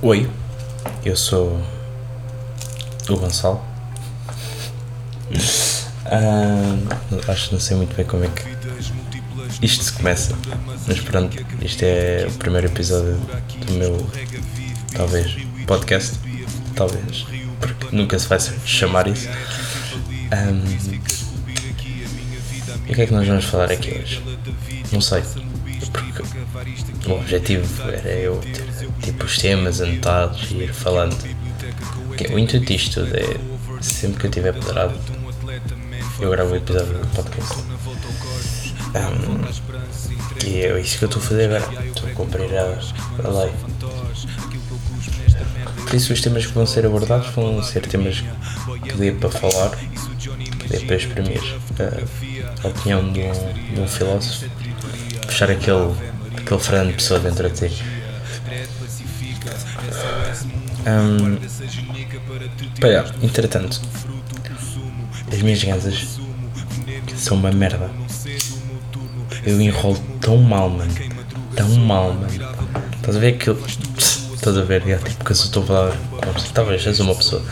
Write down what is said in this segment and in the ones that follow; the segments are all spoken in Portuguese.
Oi, eu sou o Gonçalo. Ah, acho que não sei muito bem como é que isto se começa, mas pronto, isto é o primeiro episódio do meu, talvez, podcast. Talvez, porque nunca se vai chamar isso. Um, e o que é que nós vamos falar aqui hoje? Não sei, porque o objetivo era eu ter tipo os temas anotados e ir falando. O intuito disto é sempre que eu estiver poderado eu gravo o episódio do podcast. Um, e é isso que eu estou a fazer agora. Estou a cumprir a, a lei. Por isso, os temas que vão ser abordados vão ser temas que dê para falar, que dê para exprimir a, a opinião de um, de um filósofo, puxar aquele, aquele Fernando Pessoa dentro de ti. Um, para, entretanto, as minhas gansas são uma merda. Eu enrolo tão mal, mano. Tão mal, mano. Estás a ver aquilo. Estás a ver, tipo, que eu estou a falar com Talvez és uma pessoa.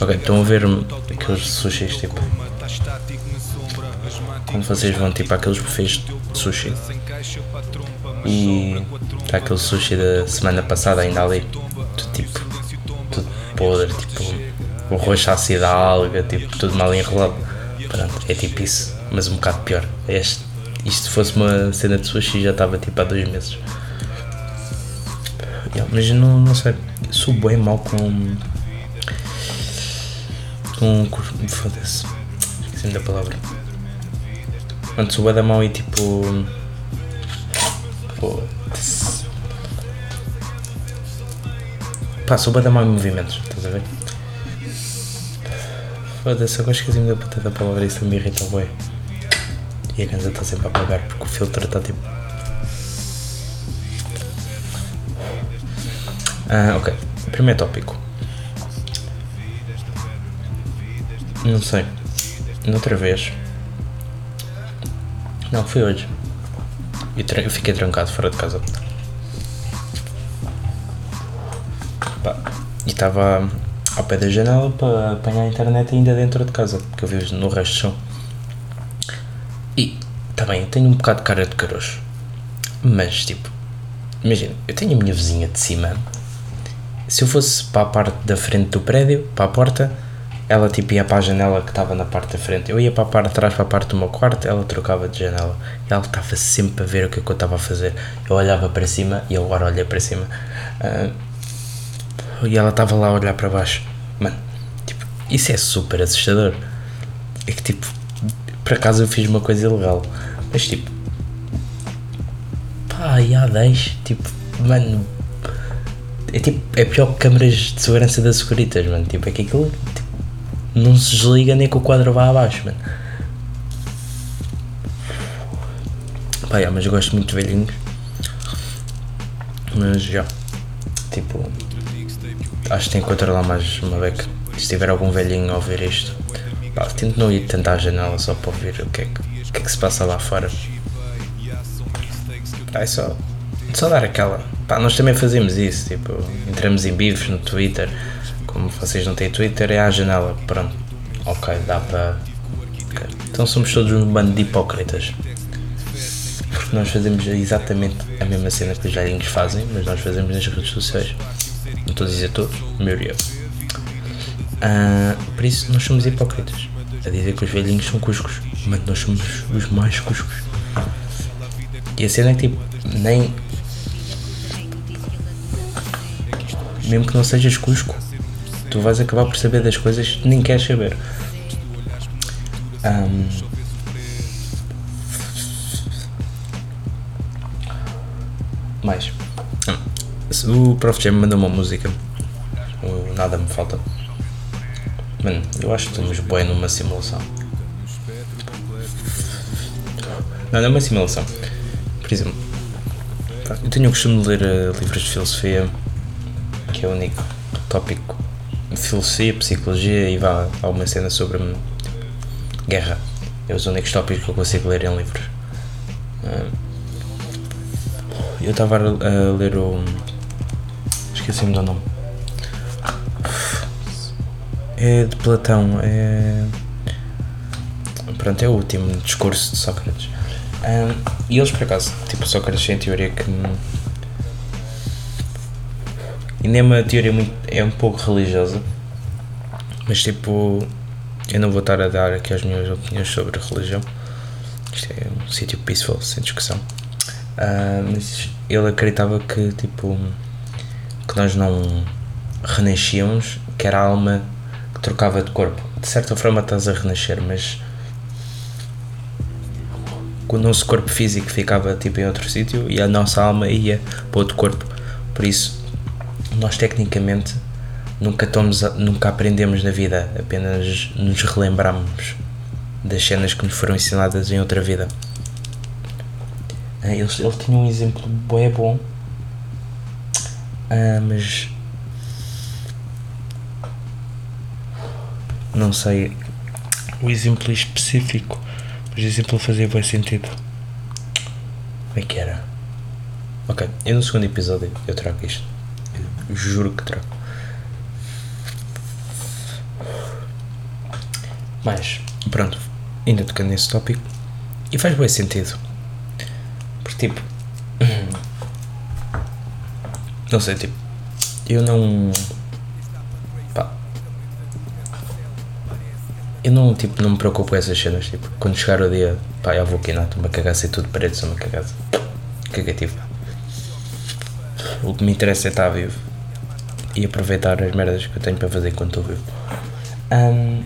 Ok, estão a ver aqueles sushis, tipo. Quando vocês vão, tipo, àqueles buffets de sushi. E. Está aquele sushi da semana passada ainda ali. Podre, tipo. O roxo ácido alga, tipo, tudo mal enrolado. Pronto, é tipo isso, mas um bocado pior. Este, isto se fosse uma cena de sushi já estava tipo há dois meses. Yeah, mas não, não sei, sou bem mal com. com. foda-se, esqueci da palavra. Quando sou bem da mão e tipo. foda-se. Pá, sou bem mão em movimentos, estás a ver? Foda-se, agora esqueci-me da puta da palavra, isso me irrita bem. E a casa está sempre a apagar porque o filtro está tipo. Ah, ok. Primeiro tópico. Não sei. Noutra vez. Não, foi hoje. Eu, eu fiquei trancado fora de casa. E estava ao pé da janela para apanhar a internet ainda dentro de casa, porque eu vivo no resto do chão. E também tenho um bocado de cara de caroço. Mas tipo, imagina, eu tenho a minha vizinha de cima. Se eu fosse para a parte da frente do prédio, para a porta, ela tipo ia para a janela que estava na parte da frente. Eu ia para a parte de trás, para a parte do meu quarto, ela trocava de janela. E ela estava sempre a ver o que, é que eu estava a fazer. Eu olhava para cima e agora olhei para cima. Uh, e ela estava lá a olhar para baixo. Mano, tipo, isso é super assustador. É que tipo, por acaso eu fiz uma coisa ilegal. Mas tipo, pá, e há 10, tipo, mano, é tipo, é pior que câmaras de segurança das Securitas, mano. Tipo, é que aquilo tipo, não se desliga nem que o quadro vá abaixo, mano. Pá, mas eu gosto muito de velhinhos. Mas já, tipo, acho que tem que controlar mais uma beca. Se tiver algum velhinho a ouvir isto, pá, tento não ir tentar a janela só para ouvir o que é que, que, é que se passa lá fora. Pá, é só, só dar aquela. Pá, nós também fazemos isso, tipo, entramos em bifes no Twitter. Como vocês não têm Twitter, é à janela. Pronto, ok, dá para. Okay. Então somos todos um bando de hipócritas. Porque nós fazemos exatamente a mesma cena que os velhinhos fazem, mas nós fazemos nas redes sociais não estou a dizer todos, a maioria. Uh, por isso, nós somos hipócritas. A dizer que os velhinhos são cuscos, mas nós somos os mais cuscos. E a cena é que, tipo, nem. Mesmo que não sejas cusco, tu vais acabar por saber das coisas que nem queres saber. Um, mais. O Prof Jam mandou uma música. O Nada Me Falta. Mano, eu acho que estamos bem numa simulação. Não, não é uma simulação. Por exemplo, eu tenho o costume de ler uh, livros de filosofia, que é o único tópico. Filosofia, psicologia e vá, há uma cena sobre hum, guerra. É os únicos tópicos que eu consigo ler em livros. Uh, eu estava a ler o esqueci-me do nome. É de Platão. É. Pronto, é o último discurso de Sócrates. Um, e eles, por acaso, tipo, Sócrates tem a teoria que. E nem é uma teoria muito. é um pouco religiosa. Mas, tipo. Eu não vou estar a dar aqui as minhas opiniões sobre religião. Isto é um sítio peaceful, sem discussão. Uh, mas ele acreditava que, tipo. Nós não renascíamos, que era a alma que trocava de corpo. De certa forma estás a renascer, mas o nosso corpo físico ficava tipo em outro sítio e a nossa alma ia para outro corpo. Por isso, nós tecnicamente nunca, tomos, nunca aprendemos na vida, apenas nos relembramos das cenas que nos foram ensinadas em outra vida. Ele, ele tinha um exemplo bem bom, ah, mas não sei o exemplo específico, mas o exemplo fazia bem sentido. Como é que era? Ok, e no segundo episódio eu trago isto. Eu juro que trago. Mas, pronto, ainda tocando nesse tópico, e faz bem sentido. Porque, tipo, não sei, tipo, eu não eu não, tipo, não me preocupo com essas cenas. Tipo, quando chegar o dia, pá, eu vou quinar, estou-me a cagar, sei tudo parede, sou uma cagada. Cagativo. O que me interessa é estar vivo e aproveitar as merdas que eu tenho para fazer enquanto estou vivo. Um,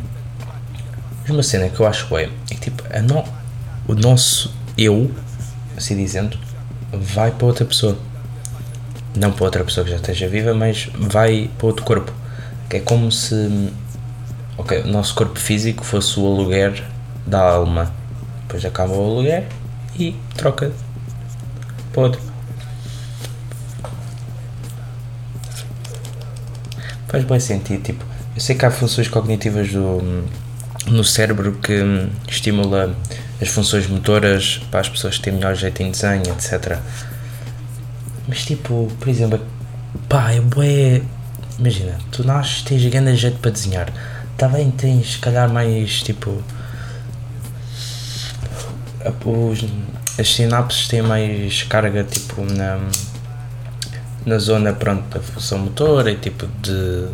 uma cena que eu acho é, é que tipo, no, o nosso eu, assim dizendo, vai para outra pessoa. Não para outra pessoa que já esteja viva, mas vai para outro corpo. Que é como se o nosso corpo físico fosse o aluguer da alma. Depois acaba o aluguer e troca para outro. Faz bem sentido, tipo, eu sei que há funções cognitivas do, no cérebro que estimula as funções motoras para as pessoas que têm melhor jeito em desenho, etc. Mas tipo, por exemplo, pá, é bué. Imagina, tu nasces, tens grande jeito para desenhar também tens, se calhar, mais tipo. Os, as sinapses têm mais carga tipo na, na zona pronto, da função motora e tipo de.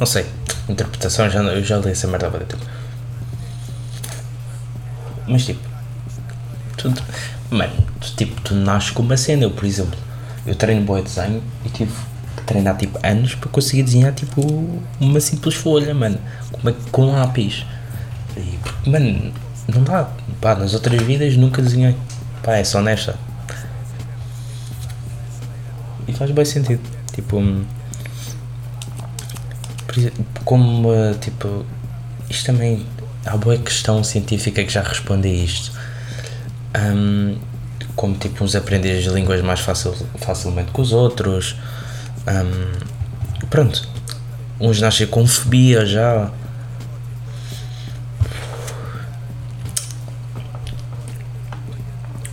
não sei, interpretação, já, eu já li essa merda há tempo. Mas tipo. tudo mano, tu, tipo, tu nasces com uma cena. Eu, por exemplo, eu treino boa desenho e tive treinar tipo anos para conseguir desenhar tipo uma simples folha, mano, com, com lápis. E, mano, não dá. Pá, nas outras vidas nunca desenhei. Pá, é só nesta. E faz bem sentido. Tipo. Como, tipo. Isto também. Há boa questão científica que já responde a isto. Um, como tipo uns aprendem as línguas mais facil, facilmente que os outros um, pronto. Uns nascem com fobia já.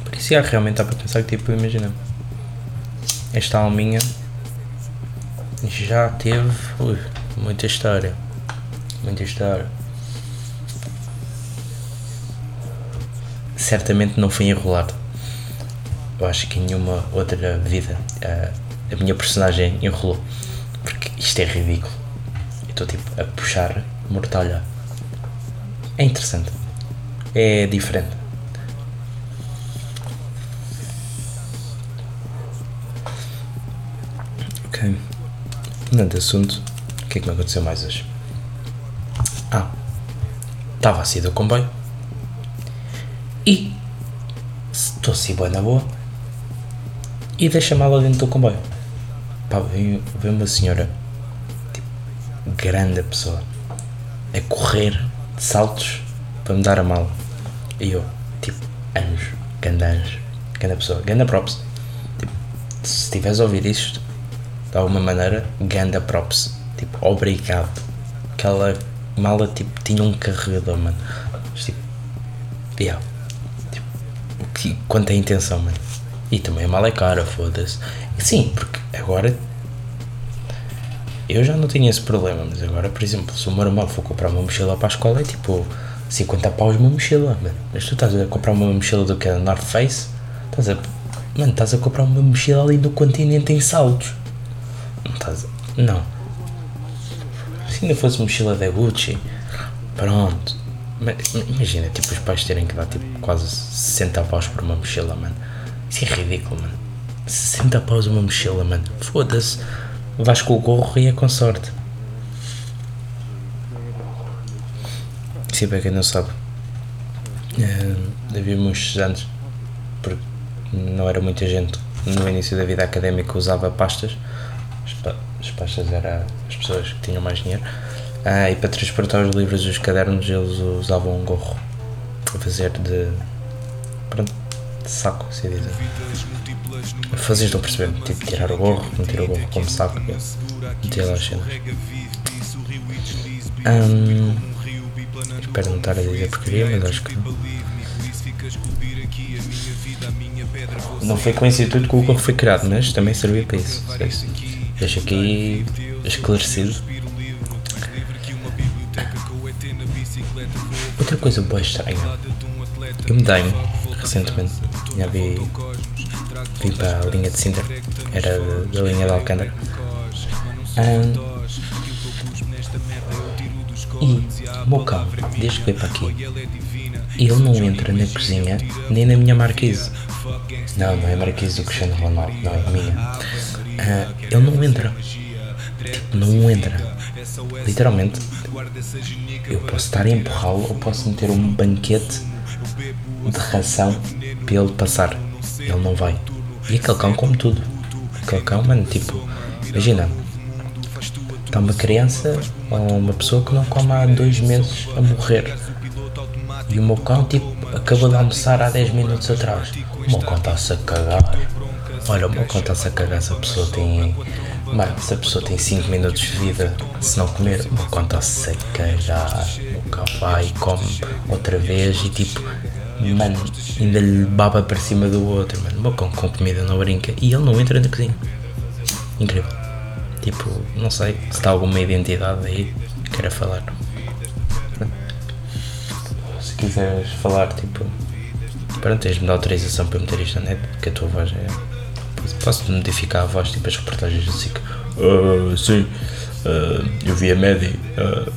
Por isso, já, realmente dá para pensar que, tipo, imagina. Esta alminha já teve ui, muita história. Muita história. Certamente não foi enrolado. Eu acho que em nenhuma outra vida. Uh, a minha personagem enrolou. Porque isto é ridículo. Estou tipo a puxar mortalha. É interessante. É diferente. Ok. De assunto, o que é que me aconteceu mais hoje? Ah, estava a sair do comboio e estou assim bem na boa e deixa a mala dentro do comboio pá, veio, uma senhora, tipo, grande pessoa, a correr de saltos para me dar a mala. E eu, tipo, anos, grande anos, grande pessoa, grande props. Tipo, se estiveres a ouvir isto, de alguma maneira, grande props. Tipo, obrigado. Aquela mala, tipo, tinha um carregador, mano. Mas, tipo, yeah. Tipo, que, quanto é a intenção, mano. E também a mala é cara, foda-se. Sim, porque agora eu já não tinha esse problema, mas agora, por exemplo, se o meu irmão for comprar uma mochila para a escola, é tipo 50 paus uma mochila, mano. Mas tu estás a comprar uma mochila do que é North Face? Estás a. Mano, estás a comprar uma mochila ali do continente em saltos. Não estás a. Não. Se ainda fosse mochila da Gucci, pronto. Imagina, tipo, os pais terem que dar tipo quase 60 paus por uma mochila, mano. Isso é ridículo, mano. 60 paus uma mochila, mano. Foda-se. Vais com o gorro e é com sorte. Sim, para quem não sabe, uh, havia muitos anos, porque não era muita gente no início da vida académica usava pastas, as, pa as pastas eram as pessoas que tinham mais dinheiro, uh, e para transportar os livros e os cadernos eles usavam um gorro a fazer de, pronto, saco, se dizer. Vocês estão a perceber? Tipo, tirar o gorro, meter o gorro como saco, meter lá as cenas. Um, espero não estar a dizer porcaria, mas acho que não. Não foi com esse intuito que o gorro foi criado, mas também servia para isso. Deixo aqui esclarecido. Outra coisa boa estranha. Eu mudei-me recentemente. Já vi vim para a linha de Sintra, era da linha de Alcântara. Um, e o meu carro, desde que veio para aqui, ele não entra na cozinha nem na minha marquise. Não, não é marquise do Cristiano Ronaldo, não é minha. Uh, ele não entra. Tipo, não entra. Literalmente, eu posso estar a empurrá-lo ou posso meter um banquete de ração para ele passar. Ele não vai. E aquele cão come tudo. Aquele cão, mano, tipo, imagina, está uma criança ou uma pessoa que não come há dois meses a morrer. E o meu cão, tipo, acabou de almoçar há 10 minutos atrás. O meu cão está-se a cagar. Olha, o meu cão está-se a cagar se a pessoa tem. Mano, se a pessoa tem 5 minutos de vida, se não comer, o meu cão está-se a cagar. O cão vai e come outra vez e tipo, mano, ainda lhe baba para cima do outro, mano. O meu cão com comida não brinca e ele não entra na cozinha. Incrível. Tipo, não sei se está alguma identidade aí que queira falar. Se quiseres falar, tipo, pronto, tens-me dar autorização para meter isto na net, porque a tua voz é. Posso modificar a voz, tipo as reportagens assim que. Uh, sim, uh, eu vi a Medi. Uh,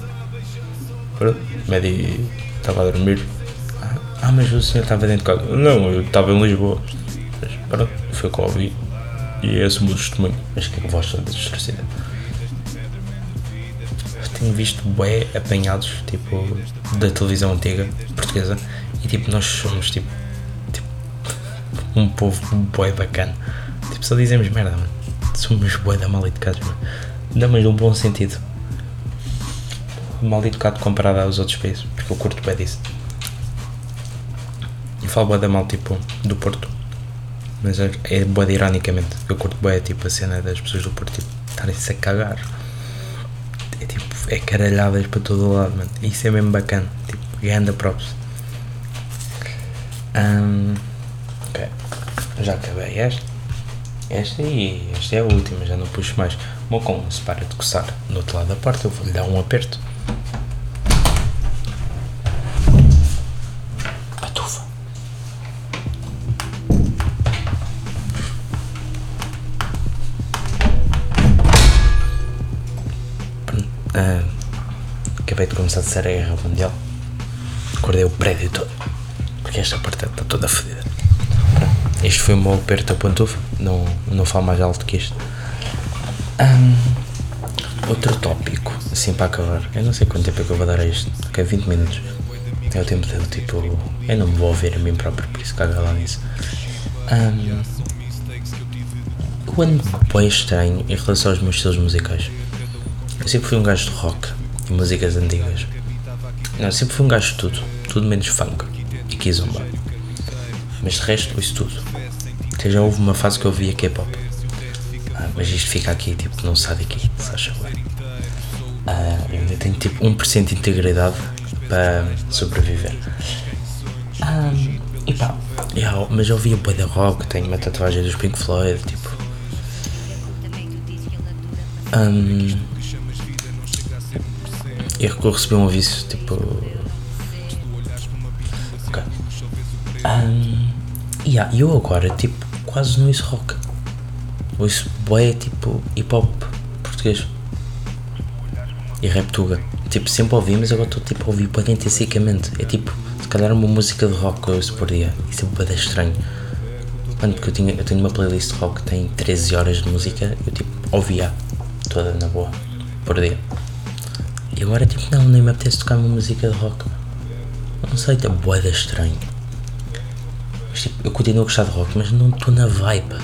pronto, estava a dormir ah, mas o senhor estava dentro de casa. Não, eu estava em Lisboa. Mas pronto, foi o que ouvi. E é esse o meu testemunho. Mas que a voz toda distorcida. Tenho visto bué apanhados, tipo, da televisão antiga, portuguesa. E tipo, nós somos tipo, tipo um povo bué bacana. Tipo, só dizemos merda, mano. Somos bué da mal educados, mano. Não, mas num bom sentido. Mal educado comparado aos outros países. Porque eu curto bué disso falo bué da mal, tipo, do Porto. Mas é, é bué ironicamente. Eu curto bué, tipo, a cena das pessoas do Porto, tipo, estarem-se a cagar. É tipo, é caralhadas para todo o lado, mano. Isso é mesmo bacana. Tipo, ganda props. Um, ok. Já acabei esta. Esta e esta é a última, já não puxo mais. O se para de coçar no outro lado da porta, eu vou lhe dar um aperto. acabei de começar a ser a guerra mundial. Acordei o prédio todo. Porque esta parte está toda fodida. Este foi o meu aperto a pantufa. Não, não falo mais alto que isto. Um, outro tópico, assim para acabar. Eu não sei quanto tempo é que eu vou dar a isto. Que é 20 minutos. É o tempo de tipo. Eu não me vou ouvir a mim próprio, por isso caga lá nisso. Um, eu ando bem estranho em relação aos meus estilos musicais. Eu sempre fui um gajo de rock e músicas antigas. Não, sempre fui um gajo de tudo, tudo menos funk e kizomba. Mas de resto, ouço tudo. Até já houve uma fase que eu via K-pop. Ah, mas isto fica aqui, tipo, não sai daqui, se acha bem. Ah, eu ainda tenho tipo 1% de integridade para sobreviver. Ah, e pá, mas eu ouvia Boy da Rock, tenho uma tatuagem dos Pink Floyd, tipo. Um, E eu recebi um aviso tipo. Ok. Um, yeah, eu agora tipo quase não ouço rock. Ouço boé tipo hip hop português. E rap tuga. Tipo, sempre ouvi, mas agora estou tipo a ouvir bem intensivamente. É tipo, se calhar uma música de rock que eu ouço por dia. Isso é bem estranho. Mano, porque eu, tinha, eu tenho uma playlist de rock que tem 13 horas de música, eu tipo ouvia toda na boa, por dia. E agora tipo, não, nem me apetece tocar uma música de rock. Não sei, tá boeda estranho. Mas, tipo, eu continuo a gostar de rock, mas não estou na vibe.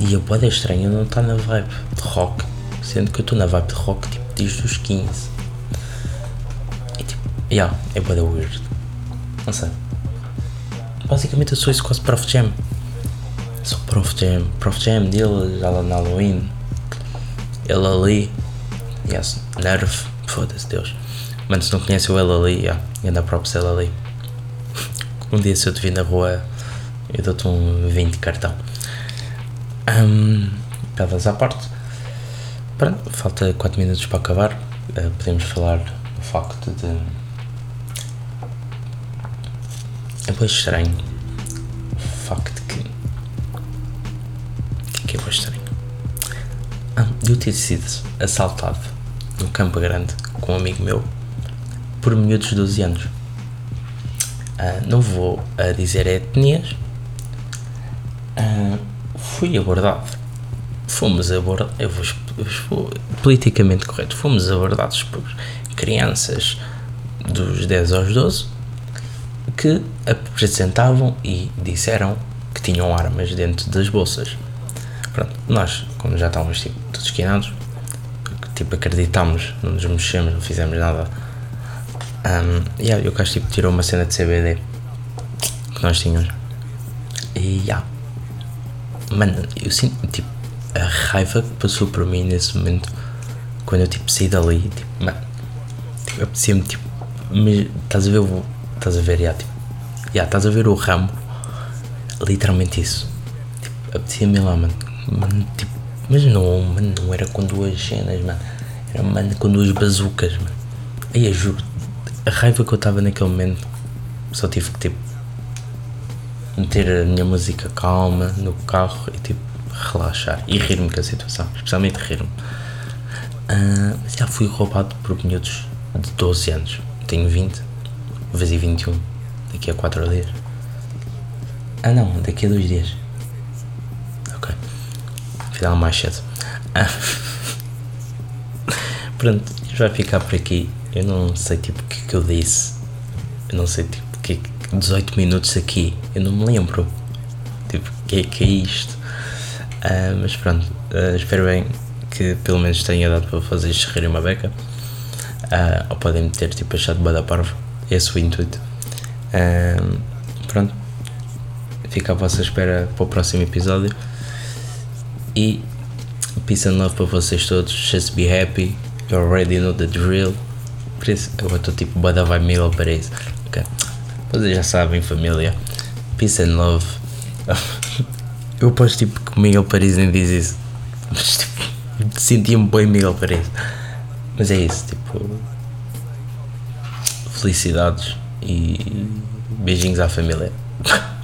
E a boeda estranha não está na vibe de rock. Sendo que eu estou na vibe de rock tipo desde os 15. E tipo, yeah, é boeda weird. Não sei. Basicamente eu sou isso quase Prof Jam. Sou Prof Jam. Prof Jam dele, Alan Halloween. Ele ali. Yes, Nerve. Foda-se Deus. Mano, se não conhece o ele ali, yeah, anda props ele ali. Um dia se eu te vir na rua, eu dou-te um 20 de cartão. Um, à parte. Pronto, falta 4 minutos para acabar. Uh, podemos falar do facto de é bem estranho o facto que. O que é bem estranho? Ah, eu ter sido assaltado no Campo Grande com um amigo meu por miúdos de 12 anos. Ah, não vou a dizer etnias. Ah, fui abordado. Fomos abordados. Eu vou, eu vou politicamente correto. Fomos abordados por crianças dos 10 aos 12 que apresentavam e disseram que tinham armas dentro das bolsas. Pronto, nós, como já estávamos tipo, todos esquinados, tipo, acreditámos, não nos mexemos, não fizemos nada. Um, e yeah, o gajo tipo, tirou uma cena de CBD que nós tínhamos. E yeah. Mano, eu sinto tipo a raiva que passou por mim nesse momento quando eu tipo saí dali. Tipo, mano, tipo, apetecia-me tipo. Me, estás a ver o Estás a ver, já, tipo, já, estás a ver o ramo, literalmente isso. Tipo, apetecia-me lá, mano, mano, tipo, mas não, mano, não era com duas cenas, mano, era, mano, com duas bazucas, mano. Aí eu juro, a raiva que eu estava naquele momento, só tive que, tipo, meter a minha música calma no carro e, tipo, relaxar e rir-me com a situação, especialmente rir-me. Uh, já fui roubado por miúdos de 12 anos, tenho 20 vezes 21 daqui a 4 dias. Ah não, daqui a 2 dias. Ok. Afinal mais cedo. Ah. Pronto, vai ficar por aqui. Eu não sei tipo que, eu disse. Eu não sei tipo que 18 minutos aqui. Eu não me lembro. Tipo, o que é que é isto? Uh, mas pronto, uh, espero bem que pelo menos tenha dado para fazer rirem uma beca. Uh, ou podem ter tipo achado bada parvo esse o intuito. Um, pronto, fica à vossa espera para o próximo episódio. E peace and love para vocês todos. Just be happy. You already know the drill. Isso, eu estou tipo, bada vai Miguel Paris. Ok. Vocês já sabem, família. Peace and love. eu posto tipo que Miguel Paris nem diz isso. Mas tipo, sentia-me bem Miguel Paris. Mas é isso, tipo felicidades e beijinhos à família.